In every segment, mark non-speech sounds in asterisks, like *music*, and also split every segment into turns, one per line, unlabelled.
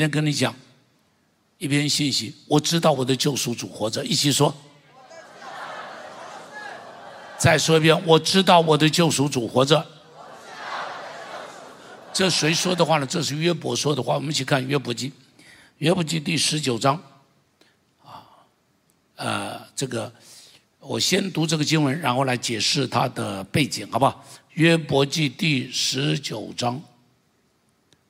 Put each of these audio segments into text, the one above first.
今天跟你讲一篇信息，我知道我的救赎主活着，一起说。再说一遍，我知道我的救赎主活着。这谁说的话呢？这是约伯说的话。我们一起看约伯记，约伯记第十九章。啊，呃，这个我先读这个经文，然后来解释它的背景，好不好？约伯记第十九章。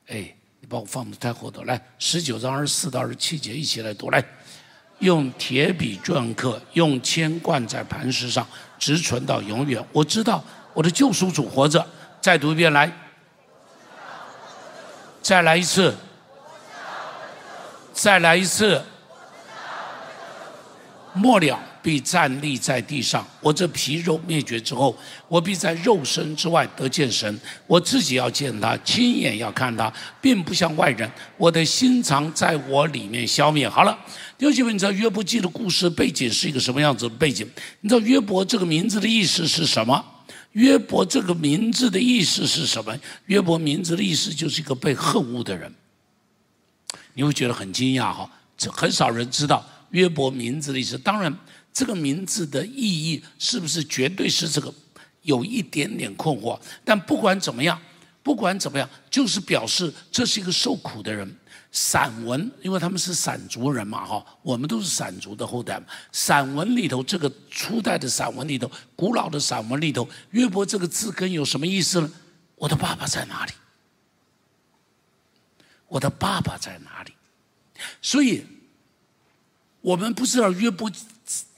哎，把我放的太后头，来，十九章二十四到二十七节，一起来读，来。用铁笔篆刻，用铅灌在磐石上，直存到永远。我知道我的救赎主活着。再读一遍，来，再来一次，再来一次，末了。必站立在地上。我这皮肉灭绝之后，我必在肉身之外得见神。我自己要见他，亲眼要看他，并不像外人。我的心肠在我里面消灭。好了，弟兄姐妹，你知道约伯记的故事背景是一个什么样子的背景？你知道约伯这个名字的意思是什么？约伯这个名字的意思是什么？约伯名字的意思就是一个被恨恶的人。你会觉得很惊讶哈，这很少人知道约伯名字的意思。当然。这个名字的意义是不是绝对是这个？有一点点困惑。但不管怎么样，不管怎么样，就是表示这是一个受苦的人。散文，因为他们是散族人嘛，哈，我们都是散族的后代。散文里头，这个初代的散文里头，古老的散文里头，约伯这个字根有什么意思呢？我的爸爸在哪里？我的爸爸在哪里？所以，我们不知道约伯。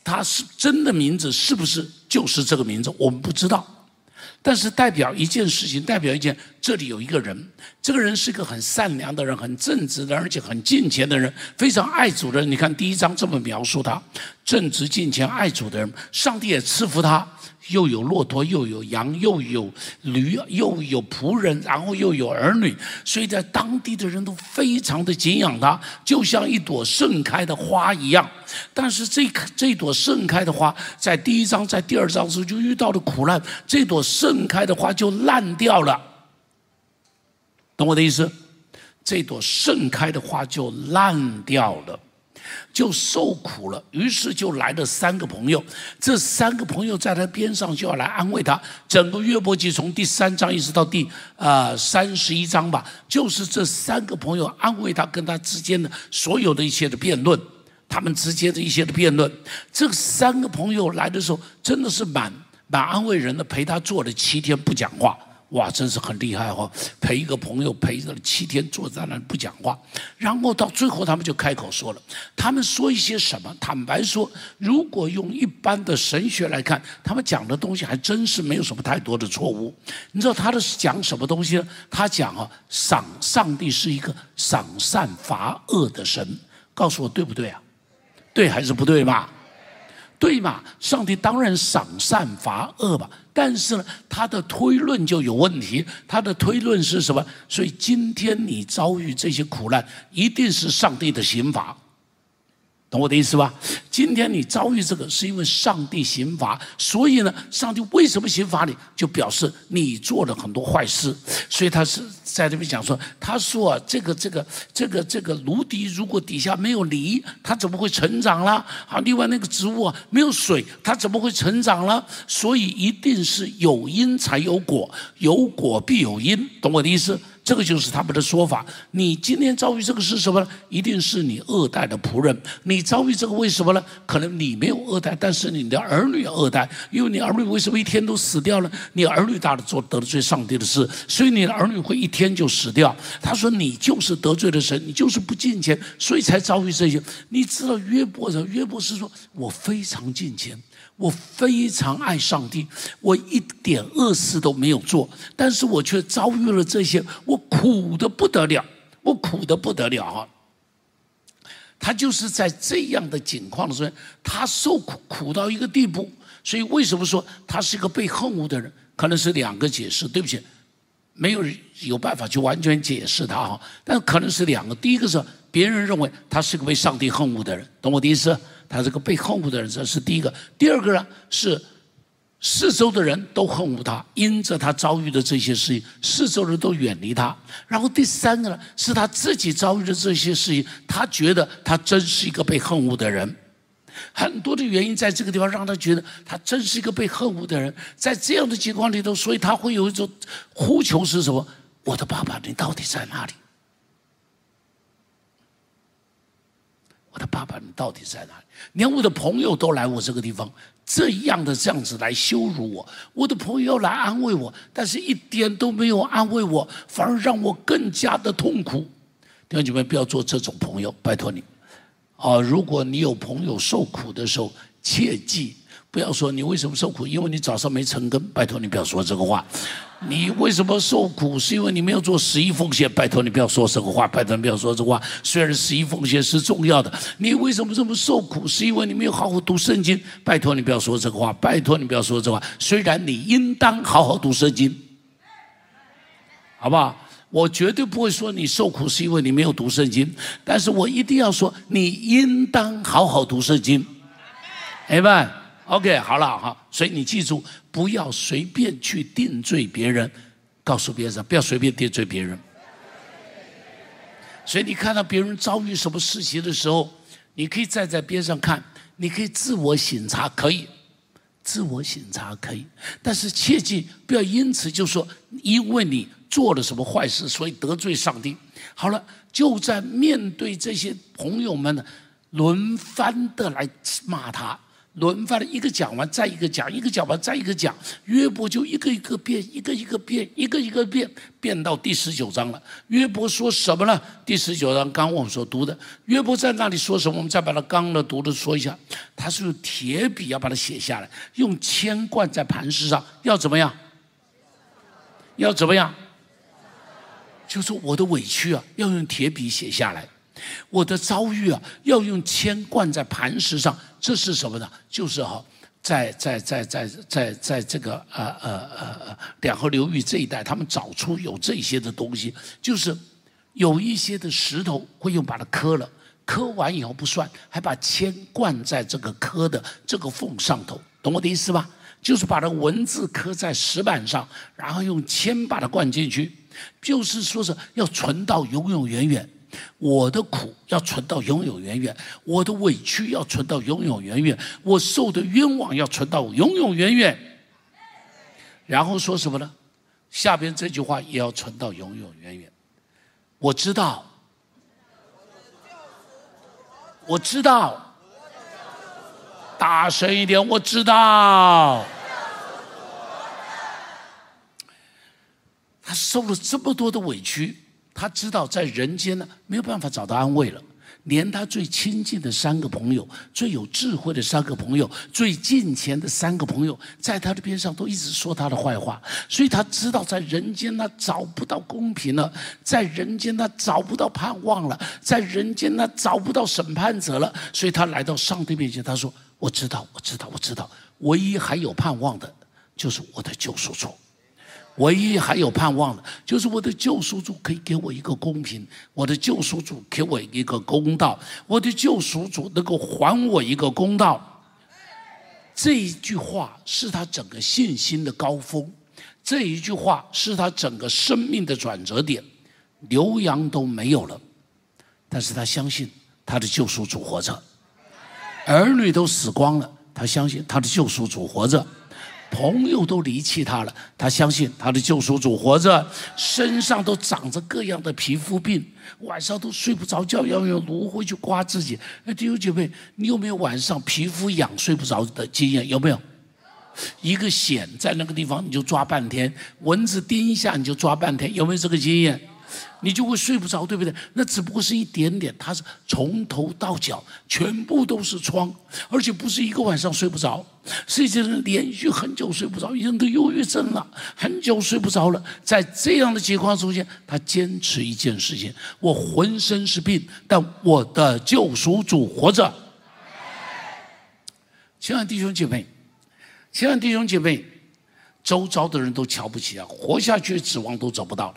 他是真的名字是不是就是这个名字？我们不知道，但是代表一件事情，代表一件，这里有一个人，这个人是个很善良的人，很正直的，而且很敬虔的人，非常爱主的人。你看第一章这么描述他，正直敬虔爱主的人，上帝也赐福他。又有骆驼，又有羊，又有驴，又有仆人，然后又有儿女，所以在当地的人都非常的敬仰他，就像一朵盛开的花一样。但是这这朵盛开的花，在第一章、在第二章时候就遇到了苦难，这朵盛开的花就烂掉了。懂我的意思？这朵盛开的花就烂掉了。就受苦了，于是就来了三个朋友。这三个朋友在他边上就要来安慰他。整个约伯记从第三章一直到第啊三十一章吧，就是这三个朋友安慰他，跟他之间的所有的一些的辩论，他们之间的一些的辩论。这三个朋友来的时候，真的是蛮蛮安慰人的，陪他坐了七天不讲话。哇，真是很厉害哦！陪一个朋友陪了七天，坐在那不讲话，然后到最后他们就开口说了。他们说一些什么？坦白说，如果用一般的神学来看，他们讲的东西还真是没有什么太多的错误。你知道他的讲什么东西呢？他讲啊，赏上帝是一个赏善罚恶的神。告诉我对不对啊？对还是不对嘛？对嘛？上帝当然赏善罚恶吧。但是呢，他的推论就有问题。他的推论是什么？所以今天你遭遇这些苦难，一定是上帝的刑罚。懂我的意思吧？今天你遭遇这个，是因为上帝刑罚，所以呢，上帝为什么刑罚你？就表示你做了很多坏事，所以他是在这边讲说，他说啊，这个这个这个这个芦笛，如果底下没有泥，它怎么会成长了？啊，另外那个植物啊，没有水，它怎么会成长了？所以一定是有因才有果，有果必有因，懂我的意思？这个就是他们的说法。你今天遭遇这个是什么呢？一定是你二代的仆人。你遭遇这个为什么呢？可能你没有二代，但是你的儿女二代。因为你儿女为什么一天都死掉了？你儿女大的做得罪上帝的事，所以你的儿女会一天就死掉。他说你就是得罪了神，你就是不敬虔，所以才遭遇这些。你知道约伯的约伯是说，我非常敬虔。我非常爱上帝，我一点恶事都没有做，但是我却遭遇了这些，我苦的不得了，我苦的不得了啊！他就是在这样的境况的时候，他受苦苦到一个地步，所以为什么说他是一个被恨恶的人？可能是两个解释，对不起，没有有办法去完全解释他哈，但可能是两个。第一个是别人认为他是个被上帝恨恶的人，懂我的意思？他是个被恨恶的人，这是第一个。第二个呢，是四周的人都恨恶他，因着他遭遇的这些事情，四周人都远离他。然后第三个呢，是他自己遭遇的这些事情，他觉得他真是一个被恨恶的人。很多的原因在这个地方让他觉得他真是一个被恨恶的人。在这样的情况里头，所以他会有一种呼求是什么？我的爸爸，你到底在哪里？我的爸爸，你到底在哪里？连我的朋友都来我这个地方，这样的这样子来羞辱我，我的朋友来安慰我，但是一点都没有安慰我，反而让我更加的痛苦。弟兄姐妹，不要做这种朋友，拜托你。啊，如果你有朋友受苦的时候，切记。不要说你为什么受苦，因为你早上没成根。拜托你不要说这个话。你为什么受苦，是因为你没有做十一奉献。拜托你不要说这个话。拜托你不要说这话。虽然十一奉献是重要的，你为什么这么受苦，是因为你没有好好读圣经。拜托你不要说这个话。拜托你不要说这话。虽然你应当好好读圣经，好不好？我绝对不会说你受苦是因为你没有读圣经，但是我一定要说你应当好好读圣经。哎们。OK，好了哈，所以你记住，不要随便去定罪别人，告诉别人不要随便定罪别人。所以你看到别人遭遇什么事情的时候，你可以站在边上看，你可以自我审查，可以，自我审查可以，但是切记不要因此就说，因为你做了什么坏事，所以得罪上帝。好了，就在面对这些朋友们呢，轮番的来骂他。轮番的一个讲完，再一个讲，一个讲完，再一个讲，约伯就一个一个变，一个一个变，一个一个变，变到第十九章了。约伯说什么呢？第十九章刚我们所读的，约伯在那里说什么？我们再把它刚的读的说一下。他是用铁笔要把它写下来，用铅灌在磐石上，要怎么样？要怎么样？就是我的委屈啊，要用铁笔写下来。我的遭遇啊，要用铅灌在磐石上，这是什么呢？就是哈，在在在在在在这个呃呃呃呃两河流域这一带，他们找出有这些的东西，就是有一些的石头会用把它磕了，磕完以后不算，还把铅灌在这个磕的这个缝上头，懂我的意思吧？就是把它文字刻在石板上，然后用铅把它灌进去，就是说是要存到永永远远。我的苦要存到永永远远，我的委屈要存到永永远远，我受的冤枉要存到永永远远。然后说什么呢？下边这句话也要存到永永远远。我知道，我知道，大声一点，我知道。他受了这么多的委屈。他知道在人间呢没有办法找到安慰了，连他最亲近的三个朋友、最有智慧的三个朋友、最近前的三个朋友，在他的边上都一直说他的坏话，所以他知道在人间他找不到公平了，在人间他找不到盼望了，在人间他找不到审判者了，所以他来到上帝面前，他说：“我知道，我知道，我知道，唯一还有盼望的，就是我的救赎主。”唯一还有盼望的，就是我的救赎主可以给我一个公平，我的救赎主给我一个公道，我的救赎主能够还我一个公道。这一句话是他整个信心的高峰，这一句话是他整个生命的转折点。牛羊都没有了，但是他相信他的救赎主活着；儿女都死光了，他相信他的救赎主活着。朋友都离弃他了，他相信他的救赎主活着，身上都长着各样的皮肤病，晚上都睡不着觉，要用芦荟去刮自己。哎，弟兄姐妹，你有没有晚上皮肤痒睡不着的经验？有没有？一个癣在那个地方你就抓半天，蚊子叮一下你就抓半天，有没有这个经验？你就会睡不着，对不对？那只不过是一点点，它是从头到脚全部都是疮，而且不是一个晚上睡不着，是一些人连续很久睡不着，已经得忧郁症了，很久睡不着了。在这样的情况出现，他坚持一件事情：我浑身是病，但我的救赎主活着。亲爱弟兄姐妹，亲爱弟兄姐妹，周遭的人都瞧不起啊，活下去指望都找不到。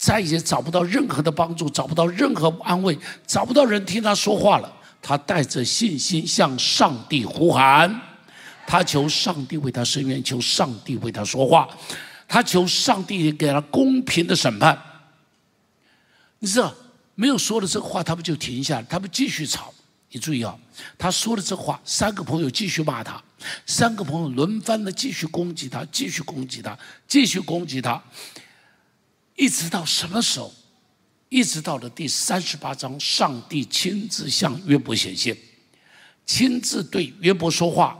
再也找不到任何的帮助，找不到任何安慰，找不到人听他说话了。他带着信心向上帝呼喊，他求上帝为他伸冤，求上帝为他说话，他求上帝给他公平的审判。你知道，没有说了这话，他们就停下来，他们继续吵。你注意啊，他说了这话，三个朋友继续骂他，三个朋友轮番的继续攻击他，继续攻击他，继续攻击他，一直到什么时候？一直到了第三十八章，上帝亲自向约伯显现，亲自对约伯说话。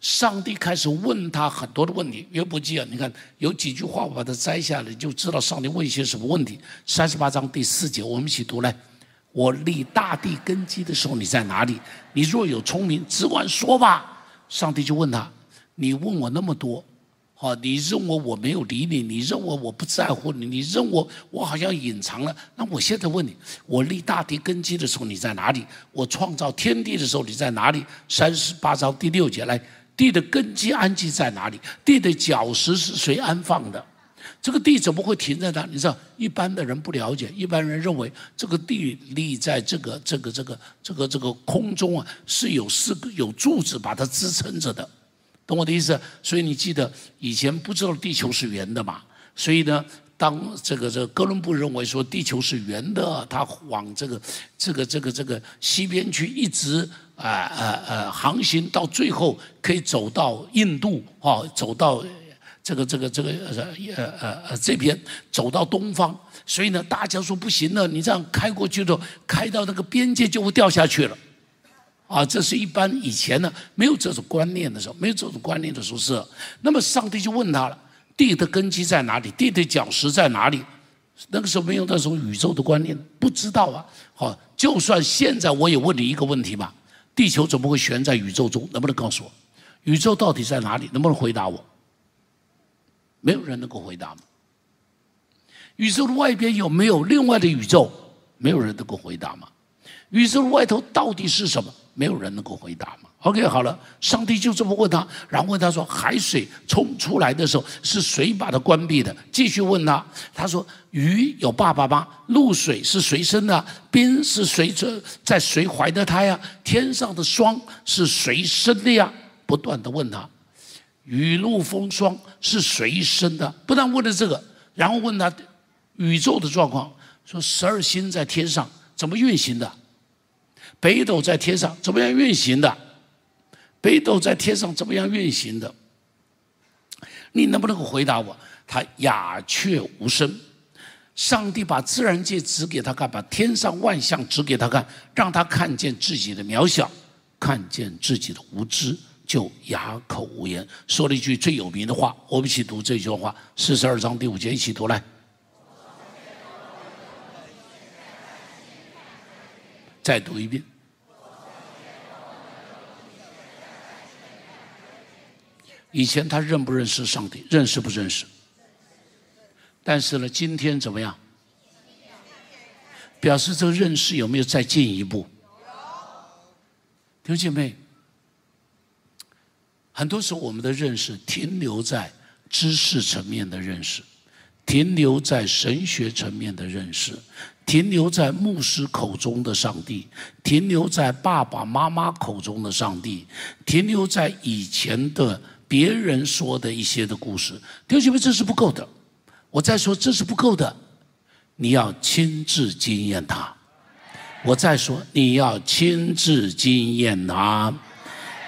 上帝开始问他很多的问题。约伯记啊，你看有几句话，我把它摘下来，就知道上帝问一些什么问题。三十八章第四节，我们一起读来。我立大地根基的时候，你在哪里？你若有聪明，只管说吧。上帝就问他：你问我那么多。好，你认为我没有理你？你认为我不在乎你？你认为我好像隐藏了？那我现在问你：我立大地根基的时候你在哪里？我创造天地的时候你在哪里？三十八章第六节来，地的根基安基在哪里？地的脚石是谁安放的？这个地怎么会停在那？你知道，一般的人不了解，一般人认为这个地立在这个这个这个这个这个空中啊，是有四个有柱子把它支撑着的。懂我的意思？所以你记得以前不知道地球是圆的嘛？所以呢，当这个这个哥伦布认为说地球是圆的，他往这个这个这个这个西边去一直啊啊啊航行，到最后可以走到印度啊，走到这个这个这个呃呃呃这边，走到东方。所以呢，大家说不行了，你这样开过去的，开到那个边界就会掉下去了。啊，这是一般以前呢没有这种观念的时候，没有这种观念的时候是。那么上帝就问他了：地的根基在哪里？地的脚石在哪里？那个时候没有那种宇宙的观念，不知道啊。好，就算现在我也问你一个问题吧：地球怎么会悬在宇宙中？能不能告诉我，宇宙到底在哪里？能不能回答我？没有人能够回答吗？宇宙的外边有没有另外的宇宙？没有人能够回答吗？宇宙的外头到底是什么？没有人能够回答嘛？OK，好了，上帝就这么问他，然后问他说：“海水冲出来的时候是谁把它关闭的？”继续问他，他说：“鱼有爸爸吗？露水是谁生的？冰是谁这在谁怀的胎呀？天上的霜是谁生的呀？”不断的问他，雨露风霜是谁生的？不但问了这个，然后问他宇宙的状况，说十二星在天上怎么运行的？北斗在天上怎么样运行的？北斗在天上怎么样运行的？你能不能够回答我？他鸦雀无声。上帝把自然界指给他看，把天上万象指给他看，让他看见自己的渺小，看见自己的无知，就哑口无言。说了一句最有名的话，我们一起读这句话：四十二章第五节，一起读来。再读一遍。以前他认不认识上帝？认识不认识？但是呢，今天怎么样？表示这个认识有没有再进一步？弟兄姐妹，很多时候我们的认识停留在知识层面的认识，停留在神学层面的认识。停留在牧师口中的上帝，停留在爸爸妈妈口中的上帝，停留在以前的别人说的一些的故事。弟兄姐妹，这是不够的。我再说，这是不够的。你要亲自经验他。我再说，你要亲自经验他。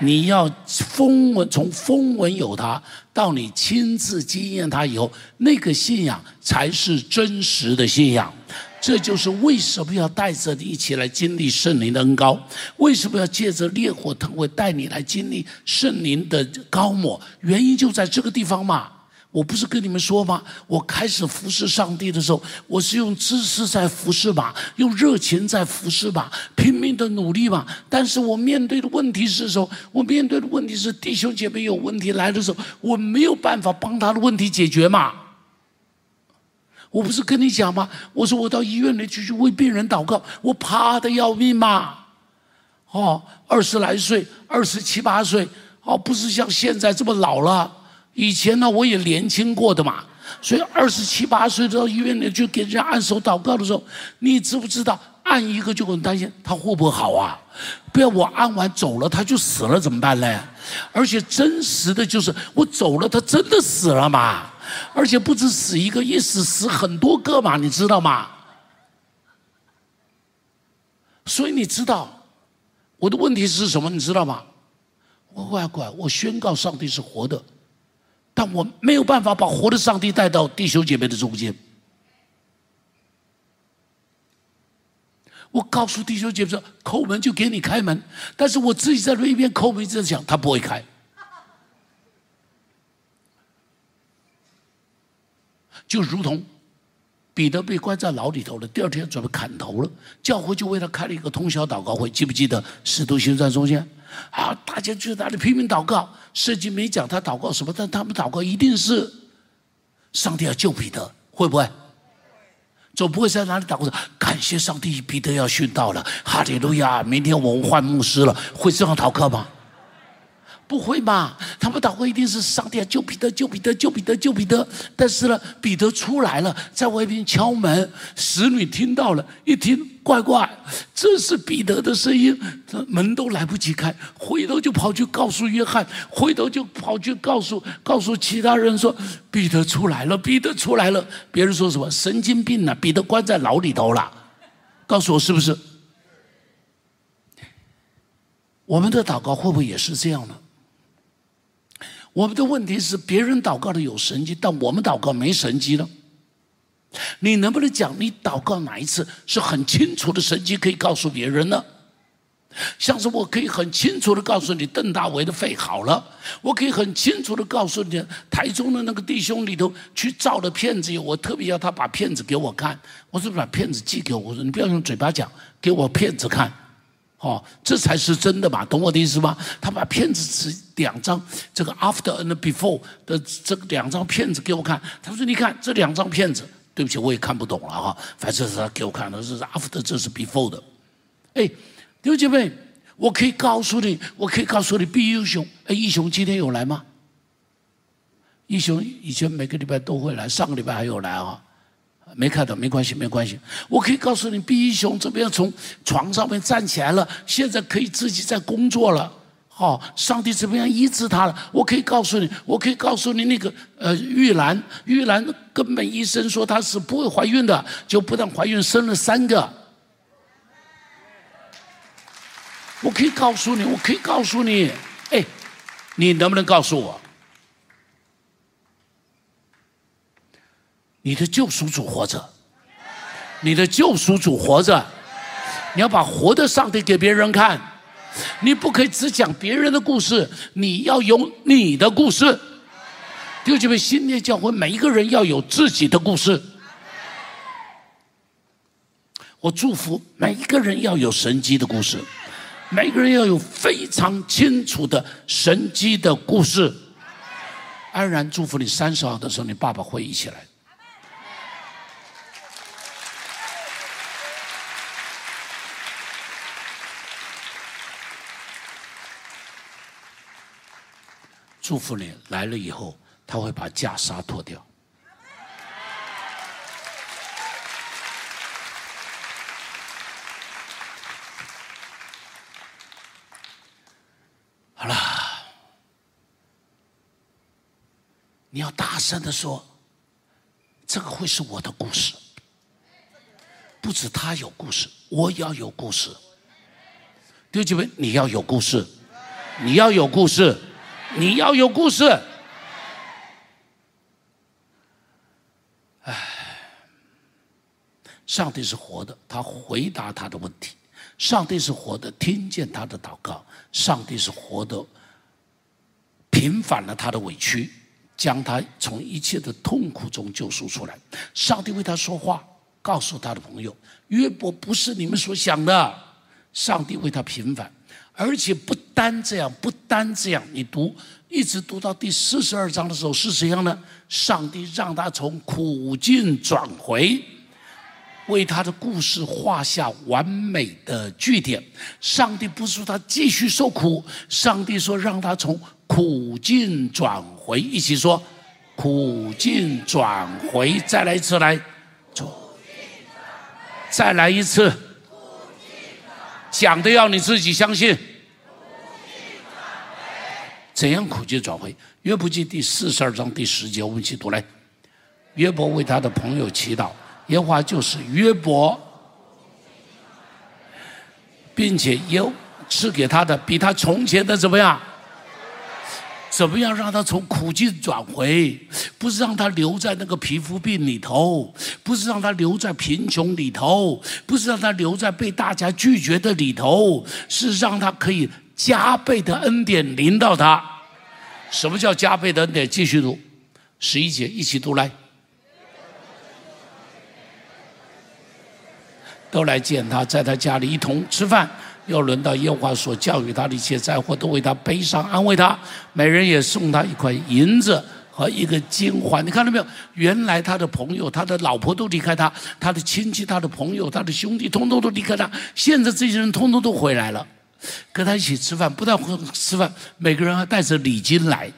你要风闻从风闻有他，到你亲自经验他以后，那个信仰才是真实的信仰。这就是为什么要带着你一起来经历圣灵的恩高？为什么要借着烈火腾会带你来经历圣灵的高抹？原因就在这个地方嘛！我不是跟你们说吗？我开始服侍上帝的时候，我是用知识在服侍吧，用热情在服侍吧，拼命的努力吧。但是我面对的问题是说，我面对的问题是弟兄姐妹有问题来的时候，我没有办法帮他的问题解决嘛。我不是跟你讲吗？我说我到医院里去去为病人祷告，我怕的要命嘛。哦，二十来岁，二十七八岁，哦，不是像现在这么老了。以前呢，我也年轻过的嘛。所以二十七八岁到医院里去给人家按手祷告的时候，你知不知道按一个就很担心他会不会好啊？不要我按完走了他就死了怎么办呢？而且真实的就是我走了他真的死了嘛？而且不止死一个，一死死很多个嘛，你知道吗？所以你知道我的问题是什么？你知道吗？我乖乖，我宣告上帝是活的，但我没有办法把活的上帝带到弟兄姐妹的中间。我告诉弟兄姐妹说，叩门就给你开门，但是我自己在那一边叩门，一直在想，他不会开。就如同彼得被关在牢里头了，第二天准备砍头了，教会就为他开了一个通宵祷告会，记不记得使徒行传中间？啊，大家就在那里拼命祷告，圣经没讲他祷告什么，但他们祷告一定是上帝要救彼得，会不会？总不会在哪里祷告说感谢上帝，彼得要殉道了，哈利路亚！明天我们换牧师了，会这样祷告吗？不会吧？他们祷告一定是上帝救彼得，救彼得，救彼得，救彼得。但是呢，彼得出来了，在外边敲门，使女听到了，一听，怪怪，这是彼得的声音，门都来不及开，回头就跑去告诉约翰，回头就跑去告诉告诉其他人说，彼得出来了，彼得出来了。别人说什么神经病呢？彼得关在牢里头了。告诉我是不是？我们的祷告会不会也是这样呢？我们的问题是，别人祷告的有神迹，但我们祷告没神迹了。你能不能讲你祷告哪一次是很清楚的神迹可以告诉别人呢？像是我可以很清楚的告诉你，邓大为的肺好了；我可以很清楚的告诉你，台中的那个弟兄里头去照的片子，我特别要他把片子给我看。我是把片子寄给我，我说你不要用嘴巴讲，给我片子看。哦，这才是真的嘛，懂我的意思吗？他把片子只两张，这个 after and before 的这两张片子给我看。他说：“你看这两张片子，对不起，我也看不懂了哈。反正是他给我看的，这是 after，这是 before 的。哎，弟兄姐妹，我可以告诉你，我可以告诉你，，B 英雄，哎，英雄今天有来吗？英雄以前每个礼拜都会来，上个礼拜还有来啊。”没看到，没关系，没关系。我可以告诉你，毕一雄怎么样从床上面站起来了，现在可以自己在工作了。好，上帝怎么样医治他了？我可以告诉你，我可以告诉你，那个呃玉兰，玉兰根本医生说她是不会怀孕的，就不但怀孕生了三个。我可以告诉你，我可以告诉你，哎，你能不能告诉我？你的救赎主活着，你的救赎主活着，你要把活的上帝给别人看，你不可以只讲别人的故事，你要有你的故事。弟兄姐妹，新年教会每一个人要有自己的故事。我祝福每一个人要有神迹的故事，每个人要有非常清楚的神迹的故事。安然祝福你三十号的时候，你爸爸会一起来。祝福你来了以后，他会把袈裟脱掉。好了，你要大声的说，这个会是我的故事。不止他有故事，我也要有故事。弟兄姐妹，你要有故事，你要有故事。你要有故事，哎，上帝是活的，他回答他的问题；上帝是活的，听见他的祷告；上帝是活的，平反了他的委屈，将他从一切的痛苦中救赎出来。上帝为他说话，告诉他的朋友：约伯不是你们所想的。上帝为他平反。而且不单这样，不单这样，你读一直读到第四十二章的时候是怎样呢？上帝让他从苦境转回，为他的故事画下完美的句点。上帝不是说他继续受苦，上帝说让他从苦境转回。一起说，苦境转回，再来一次，来，再来一次。讲的要你自己相信。怎样苦尽转回？约伯记第四十二章第十节，我们一起读来。约伯为他的朋友祈祷，耶和华就是约伯，并且又赐给他的比他从前的怎么样？怎么样让他从苦境转回？不是让他留在那个皮肤病里头，不是让他留在贫穷里头，不是让他留在被大家拒绝的里头，是让他可以加倍的恩典临到他。什么叫加倍的恩典？继续读十一节，一起读来。都来见他，在他家里一同吃饭。又轮到耶和华所教育他的一切灾祸，都为他悲伤安慰他。每人也送他一块银子和一个金环。你看到没有？原来他的朋友、他的老婆都离开他，他的亲戚、他的朋友、他的兄弟，通通都离开他。现在这些人通通都回来了，跟他一起吃饭。不但吃饭，每个人还带着礼金来，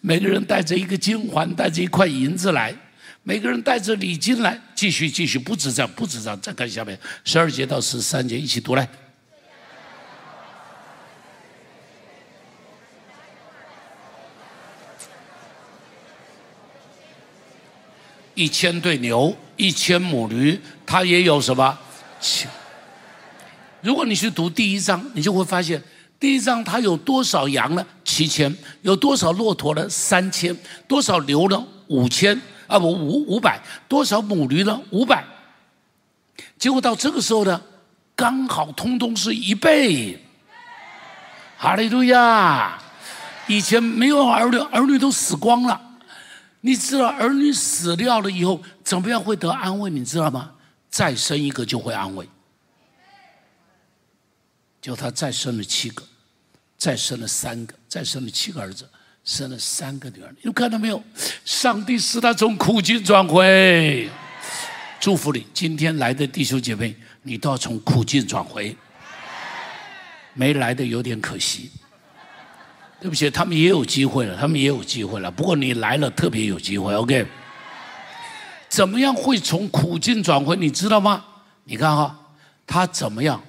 每个人带着一个金环，带着一块银子来。每个人带着礼金来，继续继续，不止这样，不止这样，再看下面十二节到十三节，一起读来。一千对牛，一千母驴，它也有什么？如果你去读第一章，你就会发现，第一章它有多少羊呢？七千，有多少骆驼呢？三千，多少牛呢？五千。啊不五五百多少母驴呢？五百，结果到这个时候呢，刚好通通是一倍。哈利路亚！以前没有儿女，儿女都死光了。你知道儿女死掉了以后怎么样会得安慰？你知道吗？再生一个就会安慰。就他再生了七个，再生了三个，再生了七个儿子。生了三个女儿，你看到没有？上帝使他从苦境转回，祝福你。今天来的弟兄姐妹，你都要从苦境转回。没来的有点可惜，对不起，他们也有机会了，他们也有机会了。不过你来了，特别有机会。OK，怎么样会从苦境转回？你知道吗？你看哈，他怎么样？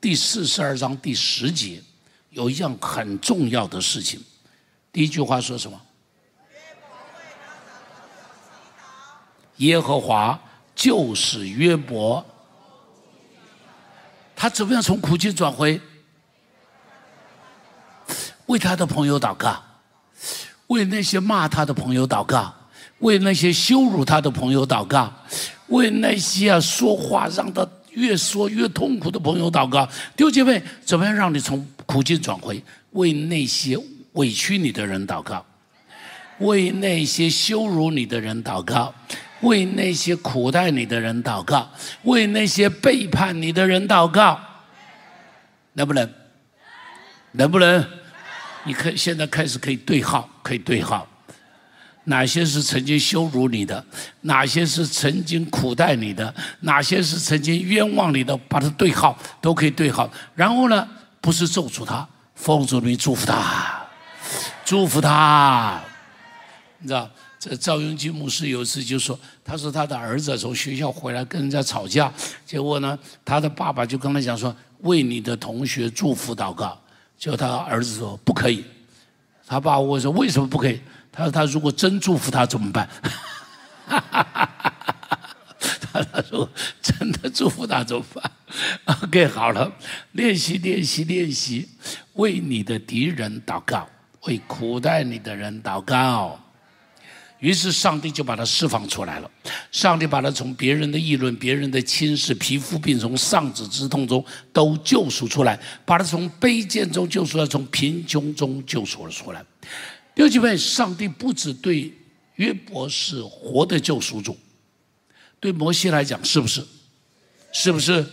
第四十二章第十节有一样很重要的事情。第一句话说什么？耶和华就是约伯，他怎么样从苦境转回？为他的朋友祷告，为那些骂他的朋友祷告，为那些羞辱他的朋友祷告，为那些啊说话让他越说越痛苦的朋友祷告。弟兄姐妹，怎么样让你从苦境转回？为那些。委屈你的人祷告，为那些羞辱你的人祷告，为那些苦待你的人祷告，为那些背叛你的人祷告，能不能？能不能？你可现在开始可以对号，可以对号，哪些是曾经羞辱你的，哪些是曾经苦待你的，哪些是曾经冤枉你的，把它对号，都可以对号。然后呢，不是咒诅他，奉主名祝福他。祝福他，你知道？这赵永基牧师有一次就说：“他说他的儿子从学校回来跟人家吵架，结果呢，他的爸爸就跟他讲说，为你的同学祝福祷告。结果他儿子说不可以。他爸问说为什么不可以？他说他如果真祝福他怎么办？他 *laughs* 他说真的祝福他怎么办？OK，好了，练习练习练习，为你的敌人祷告。”为苦待你的人祷告，于是上帝就把他释放出来了。上帝把他从别人的议论、别人的轻视、皮肤病、从丧子之痛中都救赎出来，把他从卑贱中救出来，从贫穷中救赎了出来。六几位，上帝不止对约伯是活的救赎主，对摩西来讲是不是？是不是？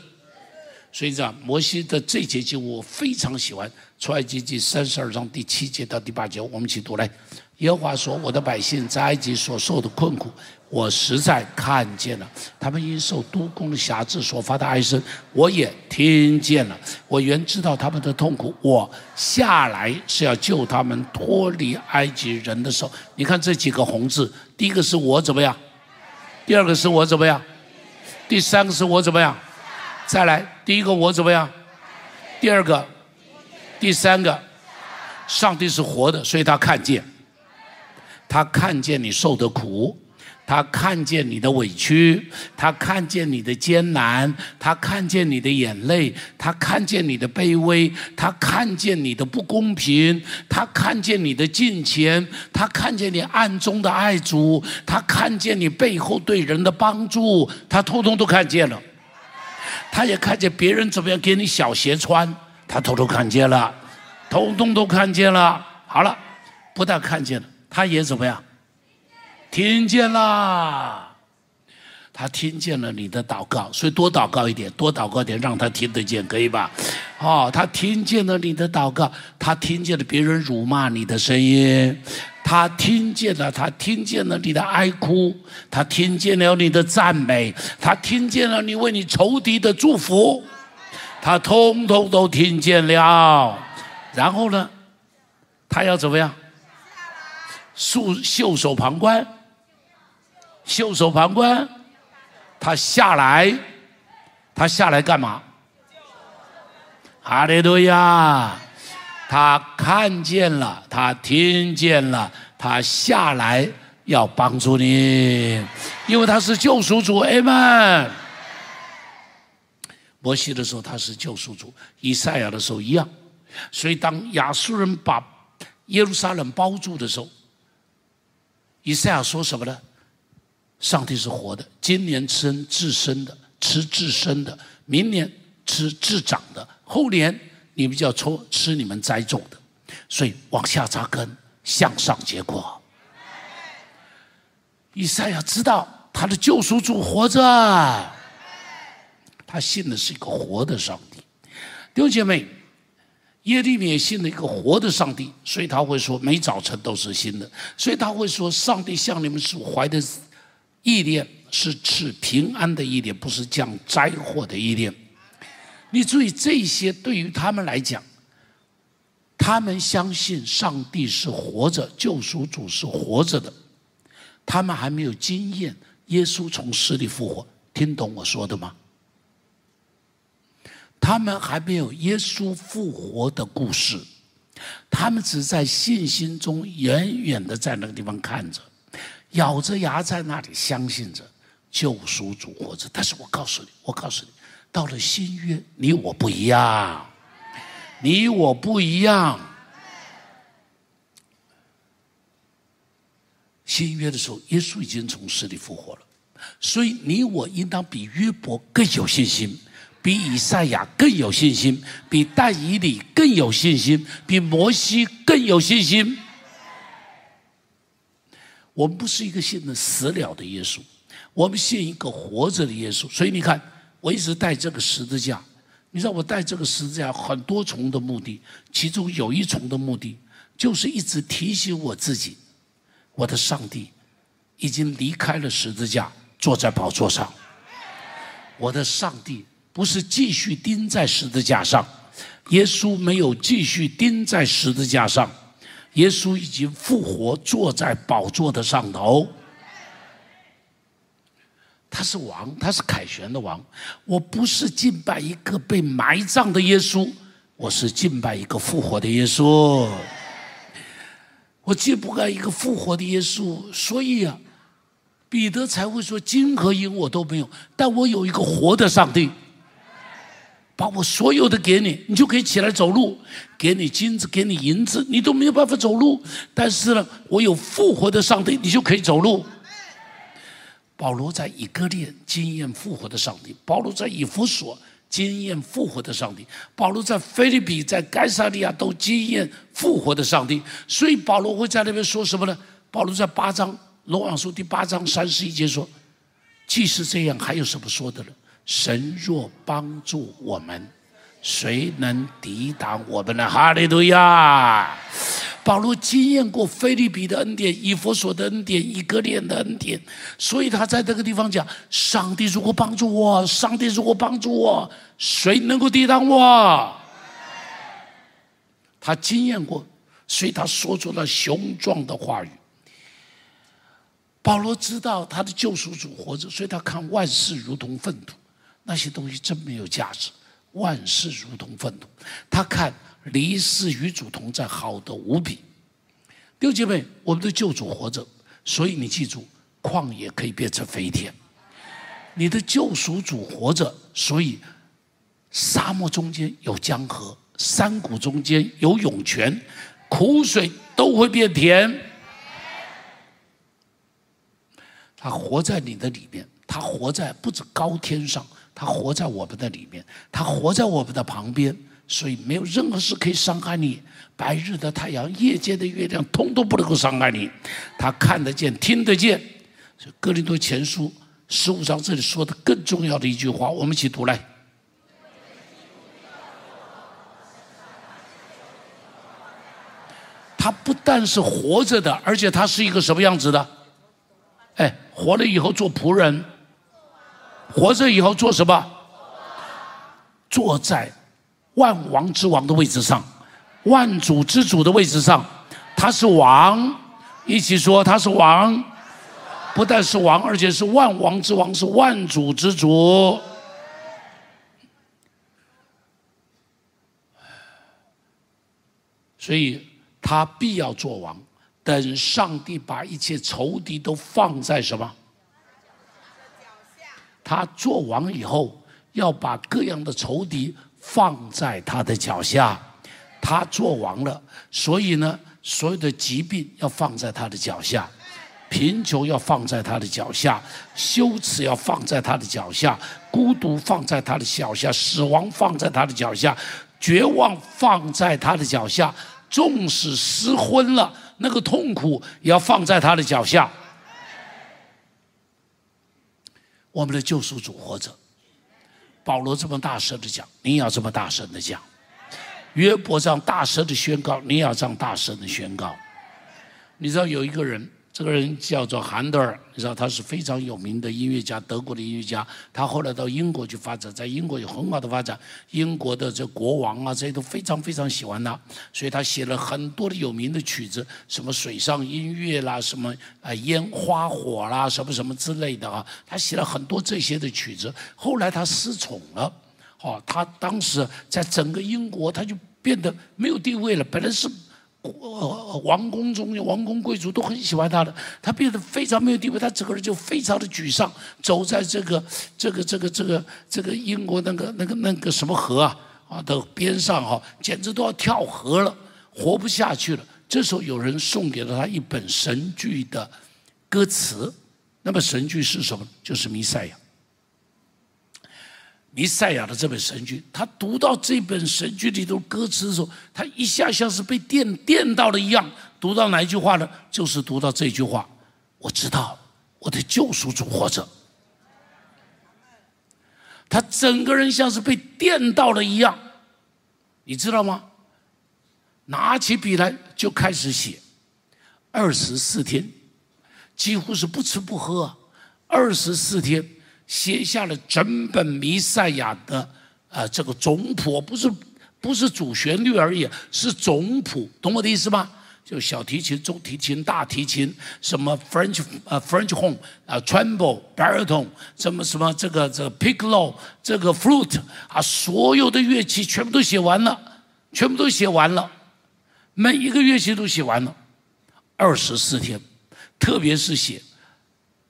所以讲摩西的这节经我非常喜欢。出埃及记三十二章第七节到第八节，我们一起读来。耶和华说：“我的百姓在埃及所受的困苦，我实在看见了；他们因受督工的辖制所发的哀声，我也听见了。我原知道他们的痛苦，我下来是要救他们脱离埃及人的手。你看这几个红字，第一个是我怎么样？第二个是我怎么样？第三个是我怎么样？再来，第一个我怎么样？第二个，第三个，上帝是活的，所以他看见，他看见你受的苦。他看见你的委屈，他看见你的艰难，他看见你的眼泪，他看见你的卑微，他看见你的不公平，他看见你的金钱，他看见你暗中的爱主，他看见你背后对人的帮助，他通通都看见了。他也看见别人怎么样给你小鞋穿，他偷偷看见了，通通都看见了。好了，不但看见了，他也怎么样？听见了，他听见了你的祷告，所以多祷告一点，多祷告点，让他听得见，可以吧？哦，他听见了你的祷告，他听见了别人辱骂你的声音，他听见了，他听见了你的哀哭，他听见了你的赞美，他听见了你为你仇敌的祝福，他通通都听见了。然后呢，他要怎么样？束袖手旁观。袖手旁观，他下来，他下来干嘛？哈利路亚！他看见了，他听见了，他下来要帮助你，因为他是救赎主。阿门。摩西的时候他是救赎主，以赛亚的时候一样。所以当亚述人把耶路撒冷包住的时候，以赛亚说什么呢？上帝是活的，今年吃自身的，吃自身的；明年吃自长的，后年你们就要抽吃你们栽种的。所以往下扎根，向上结果。以赛亚知道他的救赎主活着，他信的是一个活的上帝。弟兄姐妹，耶利米也信了一个活的上帝，所以他会说每早晨都是新的，所以他会说上帝向你们所怀的。意念是赐平安的意念，不是降灾祸的意念。你注意，这些对于他们来讲，他们相信上帝是活着，救赎主是活着的。他们还没有经验耶稣从死里复活，听懂我说的吗？他们还没有耶稣复活的故事，他们只在信心中远远的在那个地方看着。咬着牙在那里相信着救赎主活着，但是我告诉你，我告诉你，到了新约，你我不一样，你我不一样。新约的时候，耶稣已经从死里复活了，所以你我应当比约伯更有信心，比以赛亚更有信心，比但以理更有信心，比摩西更有信心。我们不是一个信的死了的耶稣，我们信一个活着的耶稣。所以你看，我一直带这个十字架。你知道我带这个十字架很多重的目的，其中有一重的目的，就是一直提醒我自己，我的上帝已经离开了十字架，坐在宝座上。我的上帝不是继续钉在十字架上，耶稣没有继续钉在十字架上。耶稣已经复活，坐在宝座的上头。他是王，他是凯旋的王。我不是敬拜一个被埋葬的耶稣，我是敬拜一个复活的耶稣。我敬拜一个复活的耶稣，所以啊，彼得才会说：金和银我都没有，但我有一个活的上帝。把我所有的给你，你就可以起来走路。给你金子，给你银子，你都没有办法走路。但是呢，我有复活的上帝，你就可以走路。保罗在以哥念经验复活的上帝，保罗在以弗所经验复活的上帝，保罗在菲利比、在该萨利亚都经验复活的上帝。所以保罗会在那边说什么呢？保罗在八章罗马书第八章三十一节说：“既是这样，还有什么说的呢？”神若帮助我们，谁能抵挡我们呢？哈利路亚！保罗经验过菲利比的恩典、以佛所的恩典、以格列的恩典，所以他在这个地方讲：上帝如果帮助我，上帝如果帮助我，谁能够抵挡我？他经验过，所以他说出了雄壮的话语。保罗知道他的救赎主活着，所以他看万事如同粪土。那些东西真没有价值，万事如同粪土。他看离世与主同在，好的无比。弟兄姐妹，我们的救主活着，所以你记住，旷野可以变成肥田。你的救赎主活着，所以沙漠中间有江河，山谷中间有涌泉，苦水都会变甜。他活在你的里面，他活在不止高天上，他活在我们的里面，他活在我们的旁边，所以没有任何事可以伤害你。白日的太阳，夜间的月亮，通通不能够伤害你。他看得见，听得见。所以哥林多前书。十五章这里说的更重要的一句话，我们一起读来。他不但是活着的，而且他是一个什么样子的？哎，活了以后做仆人，活着以后做什么？坐在万王之王的位置上，万主之主的位置上，他是王。一起说，他是王。不但是王，而且是万王之王，是万主之主。所以他必要做王，等上帝把一切仇敌都放在什么？他做王以后，要把各样的仇敌放在他的脚下。他做王了，所以呢，所有的疾病要放在他的脚下。贫穷要放在他的脚下，羞耻要放在他的脚下，孤独放在他的脚下，死亡放在他的脚下，绝望放在他的脚下，纵使失婚了，那个痛苦也要放在他的脚下。我们的救赎主活着，保罗这么大声的讲，你也要这么大声的讲；约伯这样大声的宣告，你也要这样大声的宣告。你知道有一个人。这个人叫做韩德尔，你知道他是非常有名的音乐家，德国的音乐家。他后来到英国去发展，在英国有很好的发展。英国的这国王啊，这些都非常非常喜欢他，所以他写了很多的有名的曲子，什么水上音乐啦，什么啊烟花火啦，什么什么之类的啊。他写了很多这些的曲子。后来他失宠了，哦，他当时在整个英国他就变得没有地位了。本来是。呃，王宫中王公贵族都很喜欢他的，他变得非常没有地位，他整个人就非常的沮丧，走在这个这个这个这个这个英国那个那个那个什么河啊啊的边上哈，简直都要跳河了，活不下去了。这时候有人送给了他一本神剧的歌词，那么神剧是什么？就是弥赛亚。弥赛亚的这本神剧，他读到这本神剧里头歌词的时候，他一下像是被电电到了一样。读到哪一句话呢？就是读到这句话：“我知道我的救赎主活着。”他整个人像是被电到了一样，你知道吗？拿起笔来就开始写，二十四天，几乎是不吃不喝，二十四天。写下了整本弥赛亚的啊这个总谱，不是不是主旋律而已，是总谱，懂我的意思吗？就小提琴、中提琴、大提琴，什么 French 呃 French horn 啊 tremble baritone，什么什么这个这个 piccolo 这个 flute 啊，所有的乐器全部都写完了，全部都写完了，每一个乐器都写完了，二十四天，特别是写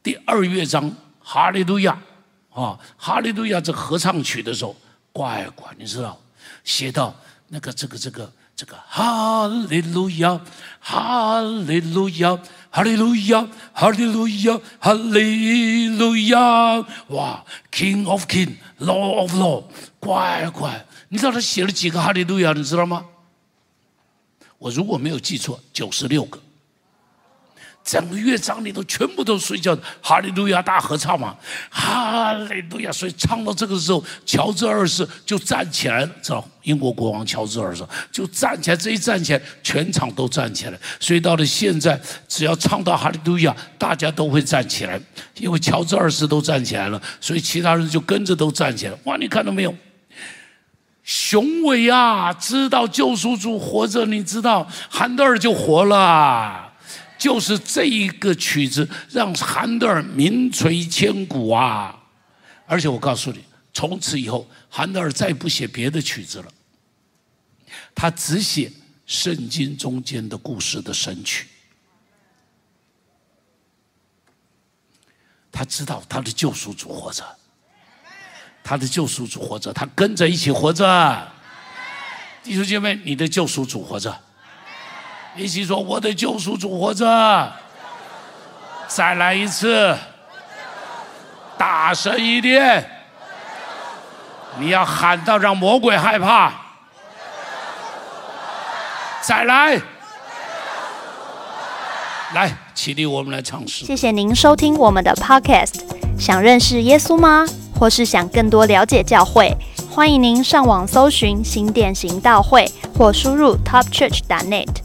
第二乐章。哈利路亚，啊，哈利路亚这合唱曲的时候，乖乖，你知道，写到那个这个这个这个哈利路亚，哈利路亚，哈利路亚，哈利路亚，哈利路亚，哇，King of King，Lord of Lord，乖乖，你知道他写了几个哈利路亚，你知道吗？我如果没有记错，九十六个。整个乐章里头全部都睡觉，哈利路亚大合唱嘛，哈利路亚！所以唱到这个时候，乔治二世就站起来，知道英国国王乔治二世就站起来，这一站起来，全场都站起来。所以到了现在，只要唱到哈利路亚，大家都会站起来，因为乔治二世都站起来了，所以其他人就跟着都站起来。哇，你看到没有？雄伟啊！知道救赎主活着，你知道韩德尔就活了。就是这一个曲子让韩德尔名垂千古啊！而且我告诉你，从此以后，韩德尔再不写别的曲子了，他只写圣经中间的故事的神曲。他知道他的救赎主活着，他的救赎主活着，他跟着一起活着。弟兄姐妹，你的救赎主活着，一起说我的救赎主活着。再来一次，大声一点，你要喊到让魔鬼害怕。再来，来。起立，我们来唱诗。
谢谢您收听我们的 Podcast。想认识耶稣吗？或是想更多了解教会？欢迎您上网搜寻新店行道会，或输入 topchurch.net。